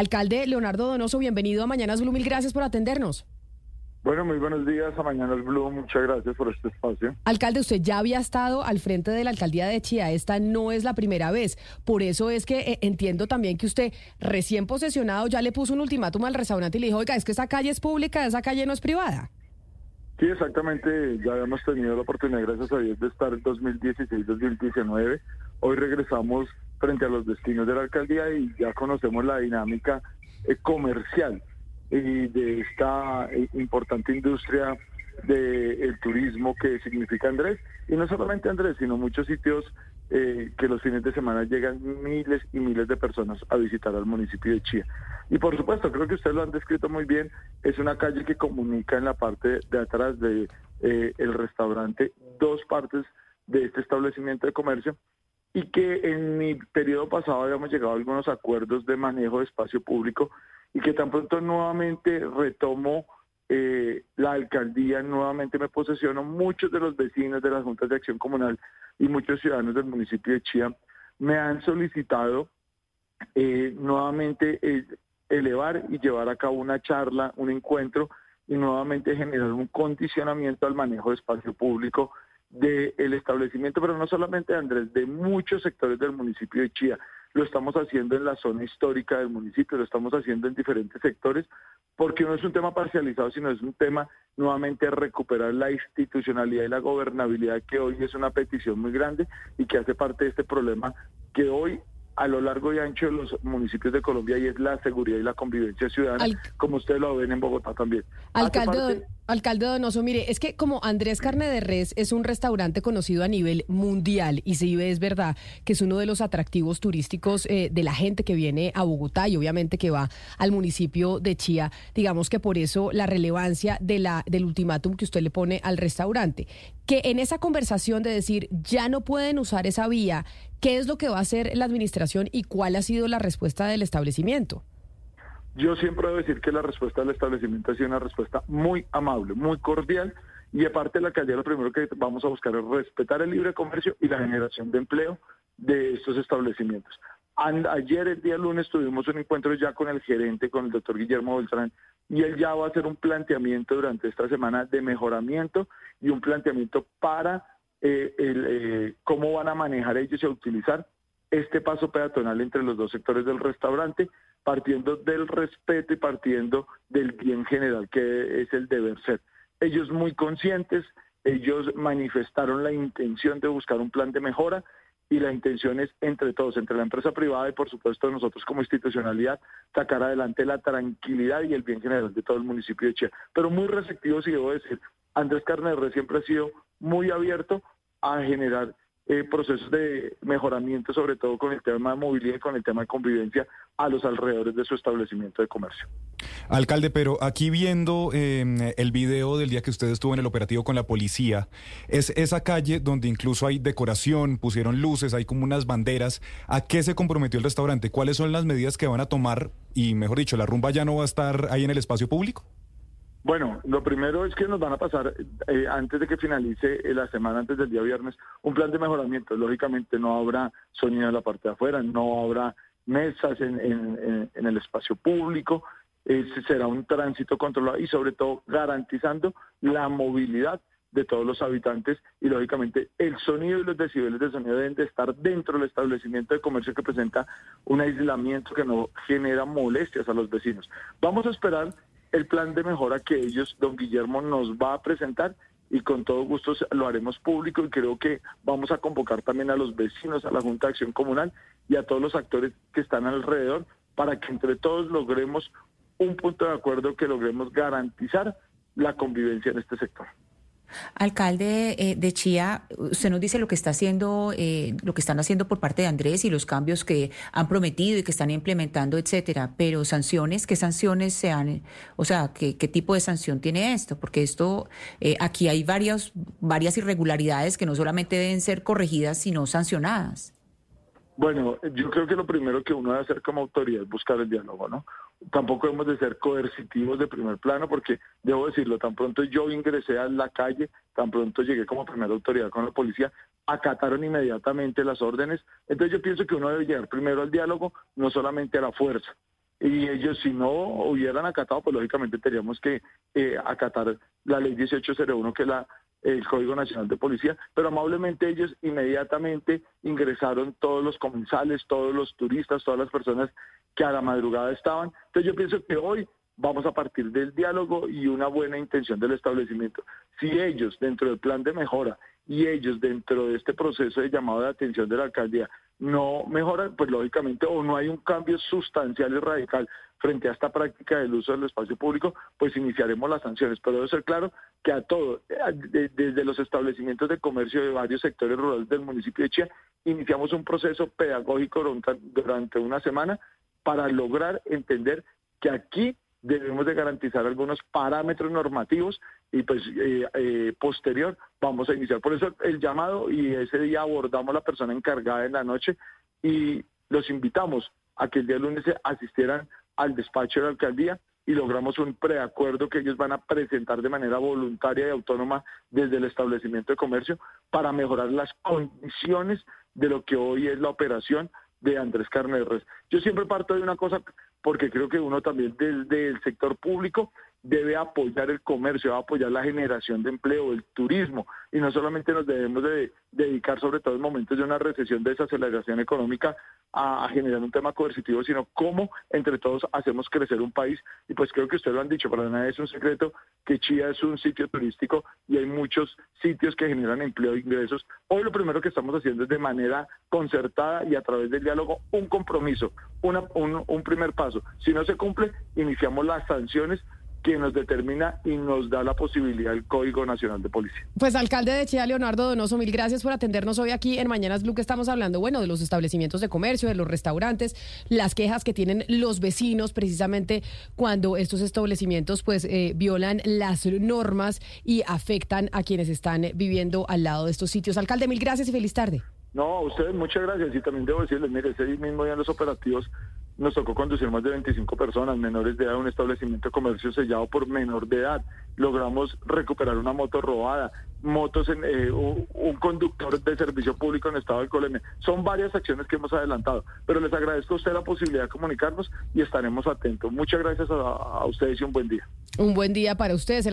Alcalde Leonardo Donoso, bienvenido a Mañanas Blue, mil gracias por atendernos. Bueno, muy buenos días a Mañanas Blue, muchas gracias por este espacio. Alcalde, usted ya había estado al frente de la alcaldía de Chía, esta no es la primera vez, por eso es que eh, entiendo también que usted recién posesionado ya le puso un ultimátum al restaurante y le dijo, oiga, es que esa calle es pública, esa calle no es privada. Sí, exactamente. Ya habíamos tenido la oportunidad, gracias a Dios, de estar en 2016-2019. Hoy regresamos frente a los destinos de la alcaldía y ya conocemos la dinámica eh, comercial y de esta eh, importante industria del turismo que significa Andrés. Y no solamente Andrés, sino muchos sitios eh, que los fines de semana llegan miles y miles de personas a visitar al municipio de Chía. Y por supuesto, creo que ustedes lo han descrito muy bien, es una calle que comunica en la parte de atrás de restaurante dos partes de este establecimiento de comercio y que en mi periodo pasado habíamos llegado a algunos acuerdos de manejo de espacio público y que tan pronto nuevamente retomo eh, la alcaldía, nuevamente me posesiono, muchos de los vecinos de las juntas de acción comunal y muchos ciudadanos del municipio de Chía me han solicitado eh, nuevamente eh, elevar y llevar a cabo una charla, un encuentro y nuevamente generar un condicionamiento al manejo de espacio público del establecimiento, pero no solamente Andrés, de muchos sectores del municipio de Chía. Lo estamos haciendo en la zona histórica del municipio, lo estamos haciendo en diferentes sectores, porque no es un tema parcializado, sino es un tema nuevamente recuperar la institucionalidad y la gobernabilidad que hoy es una petición muy grande y que hace parte de este problema que hoy a lo largo y ancho de los municipios de Colombia y es la seguridad y la convivencia ciudadana, como ustedes lo ven en Bogotá también. Alcalde, alcalde Donoso, mire, es que como Andrés Carne de Res es un restaurante conocido a nivel mundial y si es verdad que es uno de los atractivos turísticos eh, de la gente que viene a Bogotá y obviamente que va al municipio de Chía, digamos que por eso la relevancia de la, del ultimátum que usted le pone al restaurante, que en esa conversación de decir ya no pueden usar esa vía, ¿Qué es lo que va a hacer la administración y cuál ha sido la respuesta del establecimiento? Yo siempre debo decir que la respuesta del establecimiento ha sido una respuesta muy amable, muy cordial. Y aparte de la calle, lo primero que vamos a buscar es respetar el libre comercio y la generación de empleo de estos establecimientos. ayer, el día lunes, tuvimos un encuentro ya con el gerente, con el doctor Guillermo Beltrán, y él ya va a hacer un planteamiento durante esta semana de mejoramiento y un planteamiento para eh, eh, cómo van a manejar ellos y a utilizar este paso peatonal entre los dos sectores del restaurante, partiendo del respeto y partiendo del bien general que es el deber ser. Ellos muy conscientes, ellos manifestaron la intención de buscar un plan de mejora y la intención es entre todos, entre la empresa privada y por supuesto nosotros como institucionalidad, sacar adelante la tranquilidad y el bien general de todo el municipio de Chía. Pero muy receptivo, si debo decir, Andrés Carner siempre ha sido muy abierto a generar eh, procesos de mejoramiento, sobre todo con el tema de movilidad y con el tema de convivencia a los alrededores de su establecimiento de comercio. Alcalde, pero aquí viendo em, el video del día que usted estuvo en el operativo con la policía, es esa calle donde incluso hay decoración, pusieron luces, hay como unas banderas. ¿A qué se comprometió el restaurante? ¿Cuáles son las medidas que van a tomar? Y mejor dicho, ¿la rumba ya no va a estar ahí en el espacio público? Bueno, lo primero es que nos van a pasar, eh, antes de que finalice eh, la semana, antes del día viernes, un plan de mejoramiento. Lógicamente no habrá sonido en la parte de afuera, no habrá mesas en, el espacio público, será un tránsito controlado y sobre todo garantizando la movilidad de todos los habitantes y lógicamente el sonido y los decibeles de sonido deben de estar dentro del establecimiento de comercio que presenta un aislamiento que no genera molestias a los vecinos. Vamos a esperar el plan de mejora que ellos, don Guillermo, nos va a presentar y con todo gusto lo haremos público y creo que vamos a convocar también a los vecinos, a la Junta de Acción Comunal y a todos los actores que están alrededor para que entre todos logremos un punto de acuerdo que logremos garantizar la convivencia en este sector. Alcalde eh, de Chía, usted nos dice lo que está haciendo, eh, lo que están haciendo por parte de Andrés y los cambios que han prometido y que están implementando, etcétera. Pero sanciones, ¿qué sanciones se han, o sea, qué, tipo de sanción tiene esto? Porque esto, eh, aquí hay varias, varias irregularidades que no solamente deben ser corregidas, sino sancionadas. Bueno, yo creo que lo primero que uno debe hacer como autoridad es buscar el diálogo, ¿no? Tampoco hemos de ser coercitivos de primer plano, porque debo decirlo, tan pronto yo ingresé a la calle, tan pronto llegué como primera autoridad con la policía, acataron inmediatamente las órdenes. Entonces yo pienso que uno debe llegar primero al diálogo, no solamente a la fuerza. y ellos si no hubieran acatado, pues lógicamente tendríamos que eh, acatar la ley 1801, que la, el Código Nacional de Policía, pero amablemente ellos inmediatamente ingresaron todos los comensales, todos los turistas, todas las personas que a la madrugada estaban. Entonces yo pienso que hoy vamos a partir del diálogo y una buena intención del establecimiento. Si ellos, dentro del plan de mejora y ellos, dentro de este proceso de llamado de atención de la alcaldía, no mejoran, pues lógicamente, o no hay un cambio sustancial y radical frente a esta práctica del uso del espacio público, pues iniciaremos las sanciones. Pero debe ser claro que a todos, desde los establecimientos de comercio de varios sectores rurales del municipio de Chía, iniciamos un proceso pedagógico durante una semana para lograr entender que aquí debemos de garantizar algunos parámetros normativos y pues eh, eh, posterior vamos a iniciar. Por eso el llamado y ese día abordamos la persona encargada en la noche y los invitamos a que el día lunes asistieran al despacho de la alcaldía y logramos un preacuerdo que ellos van a presentar de manera voluntaria y autónoma desde el establecimiento de comercio para mejorar las condiciones de lo que hoy es la operación de Andrés Carneres. Yo siempre parto de una cosa porque creo que uno también desde el sector público debe apoyar el comercio, apoyar la generación de empleo, el turismo, y no solamente nos debemos de dedicar, sobre todo en momentos de una recesión, de desaceleración económica, a, generar un tema coercitivo, sino cómo entre todos hacemos crecer un país. Y pues creo que ustedes lo han dicho, para nada es un secreto que Chía es un sitio turístico y hay muchos sitios que generan empleo e ingresos. Hoy lo primero que estamos haciendo es de manera concertada y a través del diálogo un compromiso, un primer paso. Si no se cumple, iniciamos las sanciones que nos determina y nos da la posibilidad el Código Nacional de Policía. Pues alcalde de Chía, Leonardo Donoso, mil gracias por atendernos hoy aquí en Mañanas Blue, que estamos hablando, bueno, de los establecimientos de comercio, de los restaurantes, las quejas que tienen los vecinos precisamente cuando estos establecimientos pues eh, violan las normas y afectan a quienes están viviendo al lado de estos sitios. Alcalde, mil gracias y feliz tarde. No, a ustedes muchas gracias y también debo decirles, mire, ese mismo día en los operativos nos tocó conducir más de 25 personas menores de edad a un establecimiento de comercio sellado por menor de edad. Logramos recuperar una moto robada, motos en eh, un conductor de servicio público en estado de colemia. Son varias acciones que hemos adelantado, pero les agradezco a usted la posibilidad de comunicarnos y estaremos atentos. Muchas gracias a ustedes y un buen día. Un buen día para ustedes.